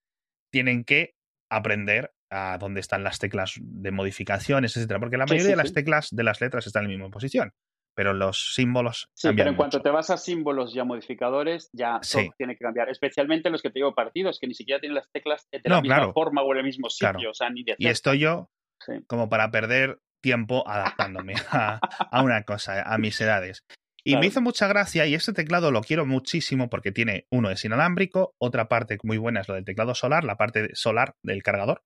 tienen que aprender a dónde están las teclas de modificaciones, etcétera, porque la mayoría de las teclas de las letras están en la misma posición pero los símbolos. Sí, pero en cuanto te vas a símbolos y a modificadores, ya todo tiene que cambiar. Especialmente los que te digo partidos, que ni siquiera tienen las teclas de la misma forma o en el mismo sitio. O sea, ni de y estoy yo como para perder tiempo adaptándome [laughs] a, una cosa, a mis edades. Y me hizo mucha gracia y este teclado lo quiero muchísimo porque tiene, uno es inalámbrico, otra parte muy buena es lo del teclado solar, la parte solar del cargador.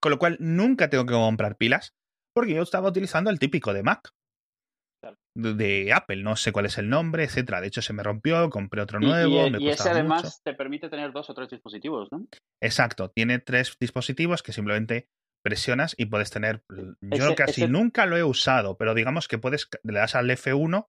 Con lo cual nunca tengo que comprar pilas porque yo estaba utilizando el típico de Mac. De, Apple, no sé cuál es el nombre, etcétera. De hecho, se me rompió, compré otro nuevo. Y, ese además te permite tener dos o tres dispositivos, ¿no? Exacto, tiene tres dispositivos que simplemente presionas y puedes tener. Yo casi nunca lo he usado, pero digamos que puedes, le das al F1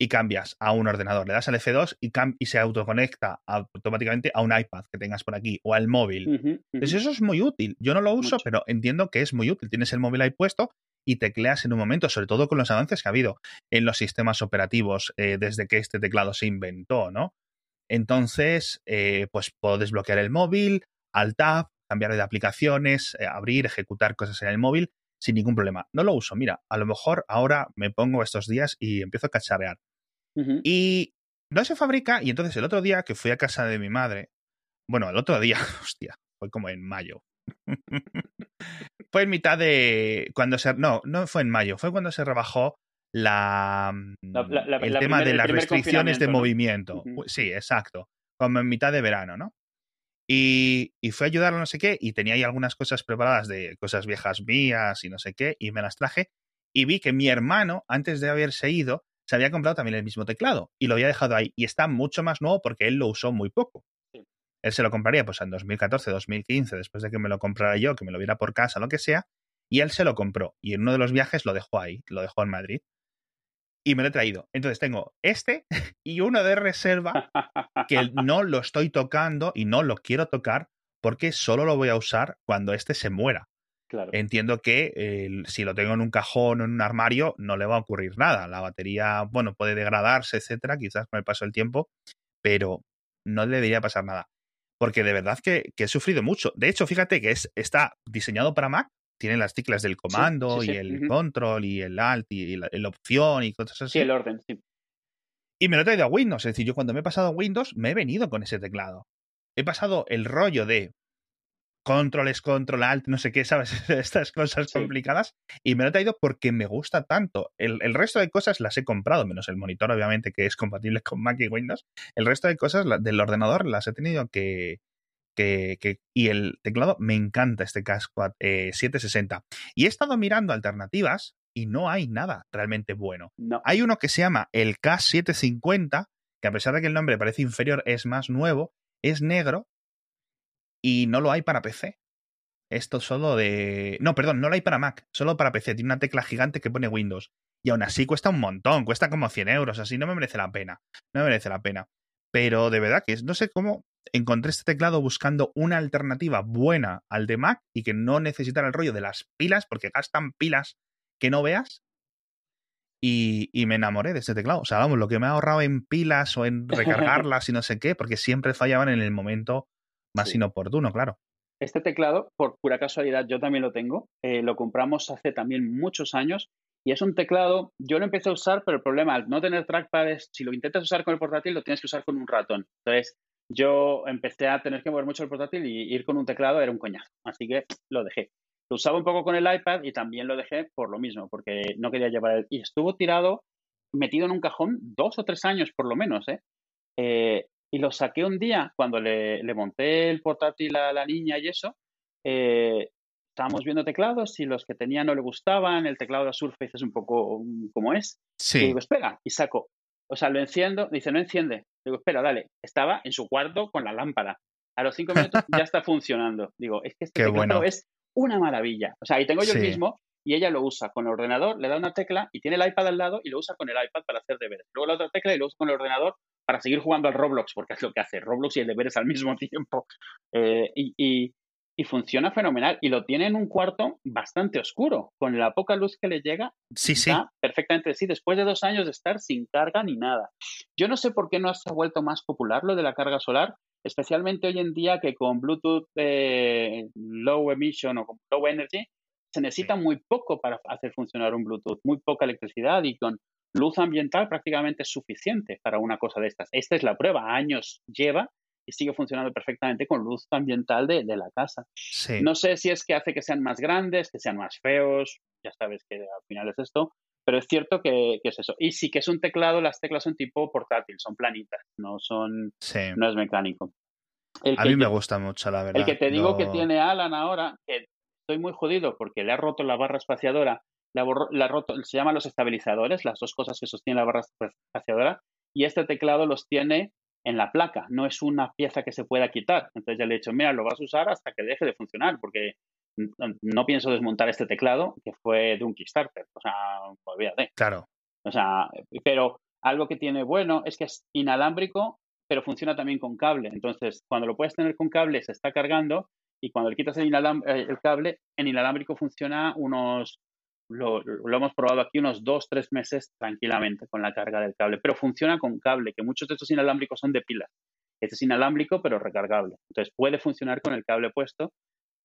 y cambias a un ordenador, le das al F2 y, y se autoconecta automáticamente a un iPad que tengas por aquí o al móvil. Entonces eso es muy útil. Yo no lo uso, pero entiendo que es muy útil. Tienes el móvil ahí puesto y tecleas en un momento, sobre todo con los avances que ha habido en los sistemas operativos eh, desde que este teclado se inventó, ¿no? Entonces, eh, pues puedo desbloquear el móvil, al tab, cambiar de aplicaciones, eh, abrir, ejecutar cosas en el móvil sin ningún problema. No lo uso, mira, a lo mejor ahora me pongo estos días y empiezo a cacharrear. Y no se fabrica, y entonces el otro día que fui a casa de mi madre, bueno, el otro día, [laughs] hostia, fue como en mayo. [laughs] fue en mitad de cuando se no no fue en mayo fue cuando se rebajó la, el tema de las restricciones de movimiento sí exacto como en mitad de verano no y, y fue a ayudarlo no sé qué, y tenía ahí algunas cosas preparadas de cosas viejas mías y no sé qué, y me las traje. Y vi que mi hermano, antes de haberse ido, se había comprado también el mismo teclado y lo había dejado ahí. Y está mucho más nuevo porque él lo usó muy poco. Él se lo compraría pues en 2014, 2015, después de que me lo comprara yo, que me lo viera por casa, lo que sea. Y él se lo compró. Y en uno de los viajes lo dejó ahí, lo dejó en Madrid y me lo he traído. Entonces tengo este y uno de reserva que [laughs] no lo estoy tocando y no lo quiero tocar porque solo lo voy a usar cuando este se muera. Claro. Entiendo que si lo tengo en un cajón o en un armario no le va a ocurrir nada. La batería, bueno, puede degradarse, etcétera, quizás con el paso del tiempo, pero no le debería pasar nada. Porque de verdad que, que he sufrido mucho. De hecho, fíjate que es, está diseñado para Mac, tiene las teclas del comando y el control y el alt y, la, opción y cosas así. Sí, el orden, sí. Y me lo he traído a Windows. Es decir, yo cuando me he pasado a Windows me he venido con ese teclado. He pasado el rollo de control es control alt, no sé qué, ¿sabes? [laughs] Estas cosas complicadas. Y me lo he traído porque me gusta tanto. El, el, resto de cosas las he comprado, menos el monitor, obviamente, que es compatible con Mac y Windows. El resto de cosas del ordenador las he tenido que, y el teclado me encanta este casco 760. Eh, y he estado mirando alternativas y no hay nada realmente bueno. Hay uno que se llama el K750, que a pesar de que el nombre parece inferior, es más nuevo, es negro y no lo hay para PC. Esto solo de... No, perdón, no lo hay para Mac, solo para PC. Tiene una tecla gigante que pone Windows. Y aún así cuesta un montón, cuesta como 100 euros, así no me merece la pena. No me merece la pena. Pero de verdad que no sé cómo encontré este teclado buscando una alternativa buena al de Mac y que no necesitara el rollo de las pilas, porque gastan pilas que no veas. Y, me enamoré de este teclado. O sea, vamos, lo que me ha ahorrado en pilas o en [laughs] recargarlas y no sé qué, porque siempre fallaban en el momento más inoportuno, claro. Este teclado, por pura casualidad, yo también lo tengo. Eh, lo compramos hace también muchos años y es un teclado, yo lo empecé a usar, pero el problema al no tener trackpad es, si lo intentas usar con el portátil, lo tienes que usar con un ratón. Entonces, yo empecé a tener que mover mucho el portátil y ir con un teclado era un coñazo. Así que lo dejé. Lo usaba un poco con el iPad y también lo dejé por lo mismo, porque no quería llevar el... Y estuvo tirado, metido en un cajón dos o tres años por lo menos, ¿eh? eh y lo saqué un día cuando le, monté el portátil a la niña y eso. Eh, estábamos viendo teclados y los que tenía no le gustaban. El teclado de Surface es un poco como es. Sí. Y digo, espera, y saco. O sea, lo enciendo, dice, no enciende. Digo, espera, dale. Estaba en su cuarto con la lámpara. A los cinco minutos [laughs] ya está funcionando. Digo, es que este teclado es una maravilla. O sea, y tengo yo el mismo y ella lo usa con el ordenador, le da una tecla y tiene el iPad al lado y lo usa con el iPad para hacer deberes. Luego la otra tecla y lo usa con el ordenador para seguir jugando al Roblox, porque es lo que hace Roblox y el deberes al mismo [laughs] tiempo. Eh, y, y funciona fenomenal. Y lo tiene en un cuarto bastante oscuro, con la poca luz que le llega. Sí, sí. Perfectamente, sí, después de dos años de estar sin carga ni nada. Yo no sé por qué no se ha vuelto más popular lo de la carga solar, especialmente hoy en día que con Bluetooth eh, low emission o con low energy se necesita muy poco para hacer funcionar un Bluetooth, muy poca electricidad y con luz ambiental prácticamente es suficiente para una cosa de estas. Esta es la prueba, años lleva y sigue funcionando perfectamente con luz ambiental de, la casa. No sé si es que hace que sean más grandes, que sean más feos, ya sabes que al final es esto, Pero es cierto que, es eso. Y sí que es un teclado, las teclas son tipo portátil, son planitas, no son no es mecánico. a mí me gusta mucho, la verdad. El que te digo que tiene Alan ahora, que estoy muy jodido porque le ha roto la barra espaciadora, la, ha roto, se llaman los estabilizadores, las dos cosas que sostienen la barra espaciadora, y este teclado los tiene en la placa, no es una pieza que se pueda quitar. Entonces ya le he dicho, mira, lo vas a usar hasta que deje de funcionar, porque no pienso desmontar este teclado que fue de un Kickstarter. O sea, olvídate. Claro. O sea, pero algo que tiene bueno es que es inalámbrico, pero funciona también con cable. Entonces, cuando lo puedes tener con cable, se está cargando y cuando le quitas el, el cable, en inalámbrico funciona unos, lo, lo, hemos probado aquí, unos dos, tres meses tranquilamente con la carga del cable, pero funciona con cable, que muchos de estos inalámbricos son de pilas. Este es inalámbrico, pero recargable. Entonces, puede funcionar con el cable puesto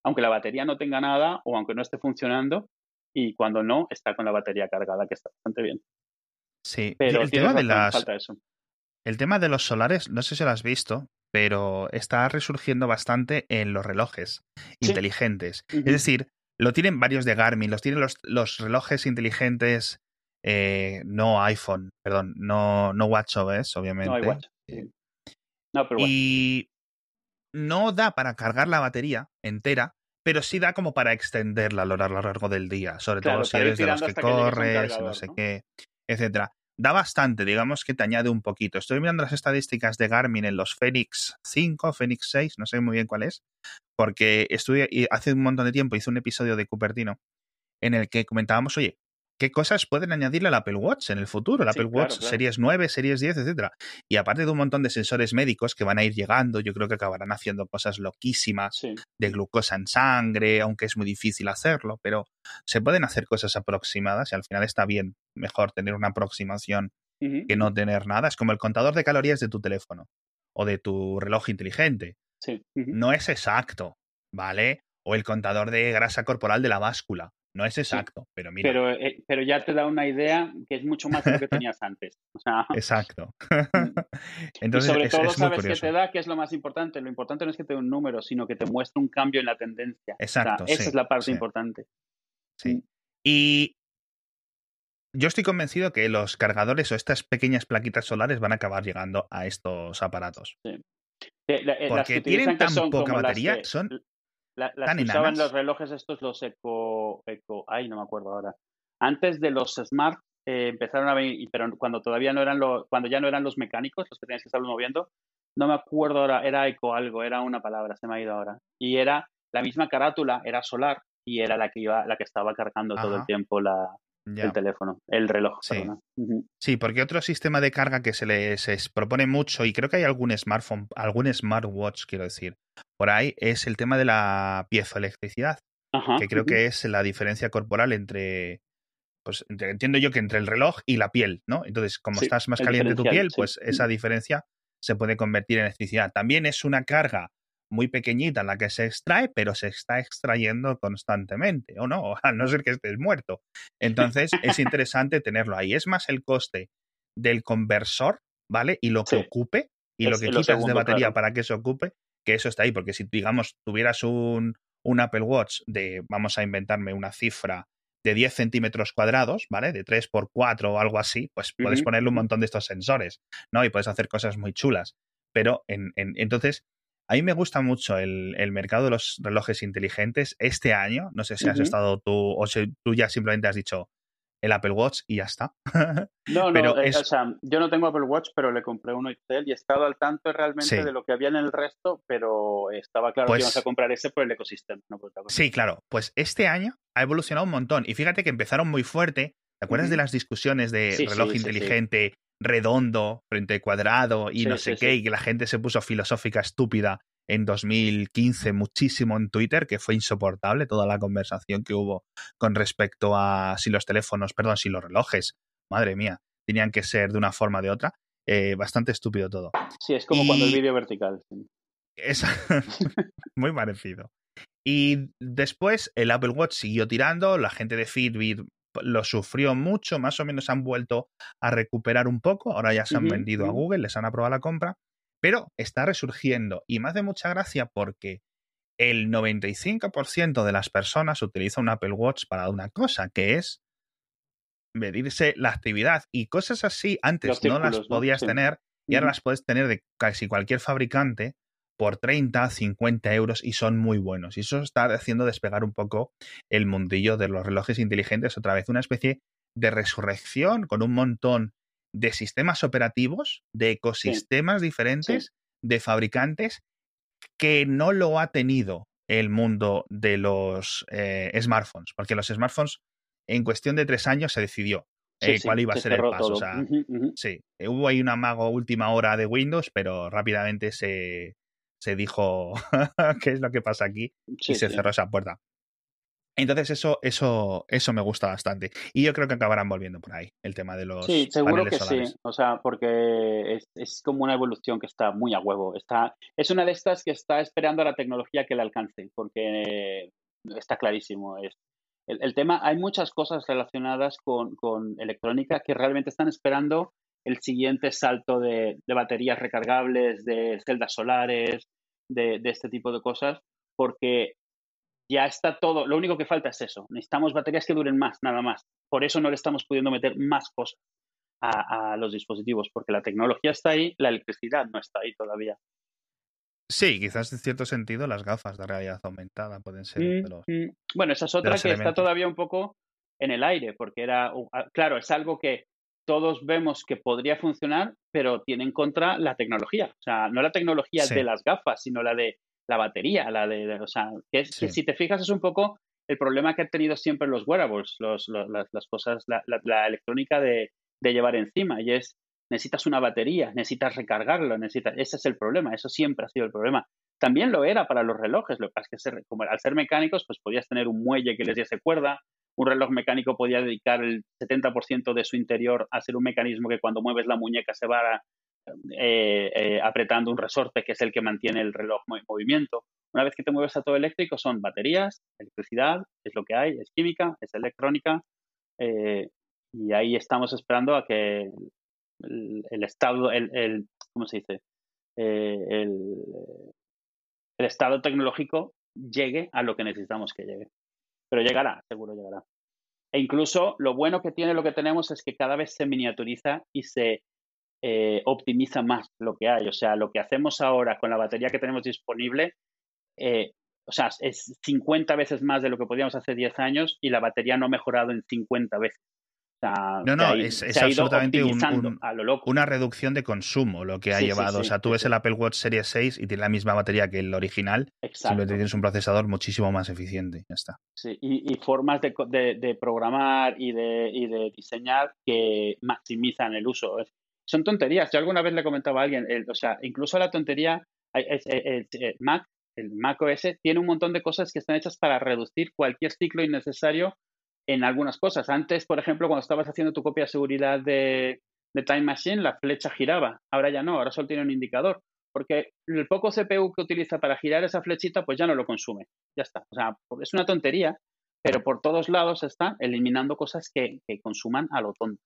aunque la batería no tenga nada o aunque no esté funcionando, y cuando no, está con la batería cargada, que está bastante bien. Sí, pero el tema de las... El tema de los solares, no sé si lo has visto, pero está resurgiendo bastante en los relojes inteligentes. Es decir, lo tienen varios de Garmin, los tienen los, los relojes inteligentes, eh, no iPhone, perdón, no, no WatchOS, obviamente. No Watch. No, pero y no da para cargar la batería entera, pero sí da como para extenderla a lo largo del día, sobre todo si eres de los que corres, no sé qué, etcétera. Da bastante, digamos que te añade un poquito. Estoy mirando las estadísticas de Garmin en los Fenix 5, Fenix 6, no sé muy bien cuál es, porque estuve, hace un montón de tiempo hice un episodio de Cupertino en el que comentábamos, oye, qué cosas pueden añadirle al Apple Watch en el futuro, el Apple Watch Series 9, Series 10, etcétera. Y aparte de un montón de sensores médicos que van a ir llegando, yo creo que acabarán haciendo cosas loquísimas de glucosa en sangre, aunque es muy difícil hacerlo, pero se pueden hacer cosas aproximadas y al final está bien, mejor tener una aproximación que no tener nada. Es como el contador de calorías de tu teléfono o de tu reloj inteligente. No es exacto, ¿vale? O el contador de grasa corporal de la báscula. No es exacto, pero mira. Pero, eh, pero ya te da una idea que es mucho más de lo que [laughs] tenías antes. exacto. Mm. [laughs] Entonces, y sobre todo sabes qué te da, que es lo más importante. Lo importante no es que te dé un número, sino que te muestre un cambio en la tendencia. Exacto. esa es la parte importante. Sí. Mm. Y yo estoy convencido que los cargadores o estas pequeñas plaquitas solares van a acabar llegando a estos aparatos. Sí. Eh, Porque tienen tan poca batería, son las que usaban los relojes estos, los Eco, Eco, ay, no me acuerdo ahora. Antes de los Smart eh, empezaron a venir, pero cuando todavía no eran los, cuando ya no eran los mecánicos, los que tenías que estarlos moviendo, no me acuerdo ahora, era Eco algo, era una palabra, se me ha ido ahora. Y era la misma carátula, era solar y era la que iba, la que estaba cargando todo el tiempo la, el teléfono, el reloj. Sí. sí, porque otro sistema de carga que se les propone mucho, y creo que hay algún smartphone, algún smartwatch, quiero decir, por ahí, es el tema de la piezoelectricidad, que creo que es la diferencia corporal entre, pues entiendo yo que entre el reloj y la piel, ¿no? Entonces, como estás más caliente tu piel, pues esa diferencia se puede convertir en electricidad. También es una carga muy pequeñita en la que se extrae, pero se está extrayendo constantemente, o no, [laughs] a no ser que estés muerto. Entonces, es [laughs] interesante tenerlo ahí. Es más el coste del conversor, ¿vale? Y lo que ocupe, y lo que quitas de batería para que se ocupe, que eso está ahí, porque si, digamos, tuvieras un, un Apple Watch de, vamos a inventarme una cifra, de 10 centímetros cuadrados, ¿vale? De 3 por 4 o algo así, pues puedes ponerle un montón de estos sensores, ¿no? Y puedes hacer cosas muy chulas. Pero en, en, entonces, a mí me gusta mucho el, mercado de los relojes inteligentes este año. No sé si has estado tú o si tú ya simplemente has dicho el Apple Watch y ya está. [laughs] no, no, eh, o sea, yo no tengo Apple Watch, pero le compré uno Excel y he estado al tanto realmente de lo que había en el resto, pero estaba claro que íbamos a pues comprar ese por el ecosistema. sí, claro. Pues este año ha evolucionado un montón. Y fíjate que empezaron muy fuerte. ¿Te acuerdas de las discusiones de reloj inteligente, redondo frente cuadrado y no sé qué, y que la gente se puso filosófica estúpida en 2015 muchísimo en Twitter, que fue insoportable toda la conversación que hubo con respecto a si los teléfonos, perdón, si los relojes, madre mía, tenían que ser de una forma o de otra. Eh, bastante estúpido todo. Sí, es como cuando el vídeo vertical. Es [laughs] [laughs] muy parecido. Y después el Apple Watch siguió tirando, la gente de Fitbit lo sufrió mucho, más o menos han vuelto a recuperar un poco, ahora ya se han vendido a Google, les han aprobado la compra, pero está resurgiendo y me hace mucha gracia porque el 95% de las personas utiliza un Apple Watch para una cosa, que es medirse la actividad y cosas así antes no las podías tener y ahora las puedes tener de casi cualquier fabricante por 30, 50 euros y son muy buenos. Y eso está haciendo despegar un poco el mundillo de los relojes inteligentes, otra vez. Una especie de resurrección con un montón de sistemas operativos, de ecosistemas diferentes, de fabricantes, que no lo ha tenido el mundo de los eh, smartphones, porque los smartphones en cuestión de tres años se decidió eh, cuál iba a ser el paso. Sí, hubo ahí un amago última hora de Windows, pero rápidamente se, se dijo [laughs] qué es lo que pasa aquí y se cerró esa puerta. Entonces eso, eso, eso me gusta bastante. Y yo creo que acabarán volviendo por ahí, el tema de los. Sí, seguro que sí. O sea, porque es, es, como una evolución que está muy a huevo. Está, es una de estas que está esperando a la tecnología que le alcance, porque está clarísimo. Es, el, tema, hay muchas cosas relacionadas con, con, electrónica que realmente están esperando el siguiente salto de, de baterías recargables, de celdas solares, de, de este tipo de cosas, porque ya está todo. Lo único que falta es eso. Necesitamos baterías que duren más, nada más. Por eso no le estamos pudiendo meter más cosas a, los dispositivos, porque la tecnología está ahí, la electricidad no está ahí todavía. Sí, quizás en cierto sentido las gafas de realidad aumentada pueden ser. Mm, mm. Bueno, esa es otra que está todavía un poco en el aire, porque era, claro, es algo que todos vemos que podría funcionar, pero tiene en contra la tecnología. O sea, no la tecnología de las gafas, sino la de la batería, la de, o sea, que, si te fijas es un poco el problema que han tenido siempre los wearables, los, las, cosas, la, electrónica de, llevar encima, y es, necesitas una batería, necesitas recargarlo, necesitas, ese es el problema, eso siempre ha sido el problema. También lo era para los relojes, lo que pasa es que como, al ser mecánicos, pues podías tener un muelle que les diese cuerda, un reloj mecánico podía dedicar el 70% de su interior a ser un mecanismo que cuando mueves la muñeca se va eh, eh, apretando un resorte que es el que mantiene el reloj en movimiento. Una vez que te mueves a todo eléctrico son baterías, electricidad, es lo que hay, es química, es electrónica eh, y ahí estamos esperando a que el, estado, el, ¿cómo se dice? el, el estado tecnológico llegue a lo que necesitamos que llegue. Pero llegará, seguro llegará. E incluso lo bueno que tiene lo que tenemos es que cada vez se miniaturiza y se eh, optimiza más lo que hay. O sea, lo que hacemos ahora con la batería que tenemos disponible, eh, o sea, es 50 veces más de lo que podíamos hace 10 años y la batería no ha mejorado en 50 veces. No, no, es, absolutamente una reducción de consumo lo que ha llevado. o sea, tú ves el Apple Watch Series 6 y tiene la misma batería que el original. Simplemente tienes un procesador muchísimo más eficiente. Ya está. Sí, y, formas de, de, programar y de, y de diseñar que maximizan el uso son tonterías. Yo alguna vez le comentaba a alguien, o sea, incluso la tontería, el, Mac, el Mac OS, tiene un montón de cosas que están hechas para reducir cualquier ciclo innecesario en algunas cosas. Antes, por ejemplo, cuando estabas haciendo tu copia de seguridad de, Time Machine, la flecha giraba. Ahora ya no, ahora solo tiene un indicador. Porque el poco CPU que utiliza para girar esa flechita, pues ya no lo consume. Ya está. O sea, es una tontería, pero por todos lados está eliminando cosas que, que consuman a lo tonto.